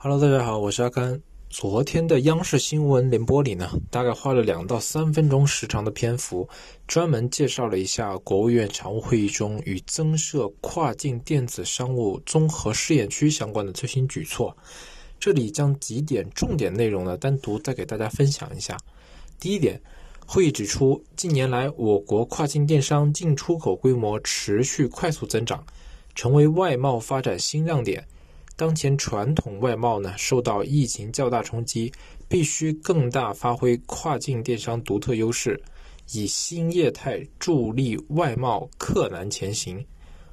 Hello，大家好，我是阿甘。昨天的央视新闻联播里呢，大概花了两到三分钟时长的篇幅，专门介绍了一下国务院常务会议中与增设跨境电子商务综合试验区相关的最新举措。这里将几点重点内容呢，单独再给大家分享一下。第一点，会议指出，近年来我国跨境电商进出口规模持续快速增长，成为外贸发展新亮点。当前传统外贸呢受到疫情较大冲击，必须更大发挥跨境电商独特优势，以新业态助力外贸克难前行。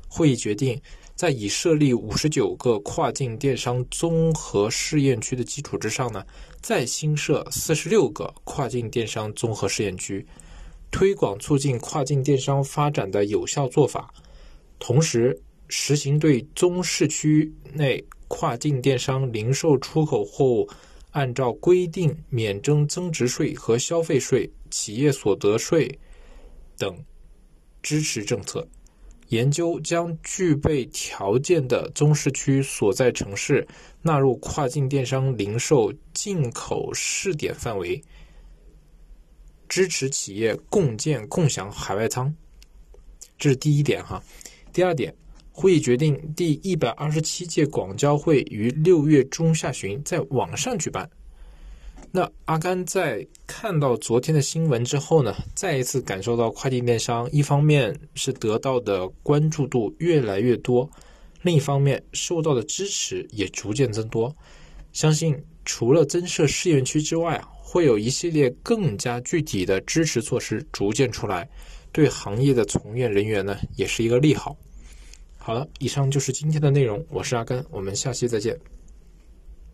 会议决定，在已设立五十九个跨境电商综合试验区的基础之上呢，再新设四十六个跨境电商综合试验区，推广促进跨境电商发展的有效做法，同时实行对综市区内。跨境电商零售出口货物按照规定免征增值税和消费税、企业所得税等支持政策，研究将具备条件的综市区所在城市纳入跨境电商零售进口试点范围，支持企业共建共享海外仓。这是第一点哈，第二点。会议决定，第一百二十七届广交会于六月中下旬在网上举办。那阿甘在看到昨天的新闻之后呢，再一次感受到跨境电商，一方面是得到的关注度越来越多，另一方面受到的支持也逐渐增多。相信除了增设试验区之外啊，会有一系列更加具体的支持措施逐渐出来，对行业的从业人员呢，也是一个利好。好了，以上就是今天的内容。我是阿甘，我们下期再见。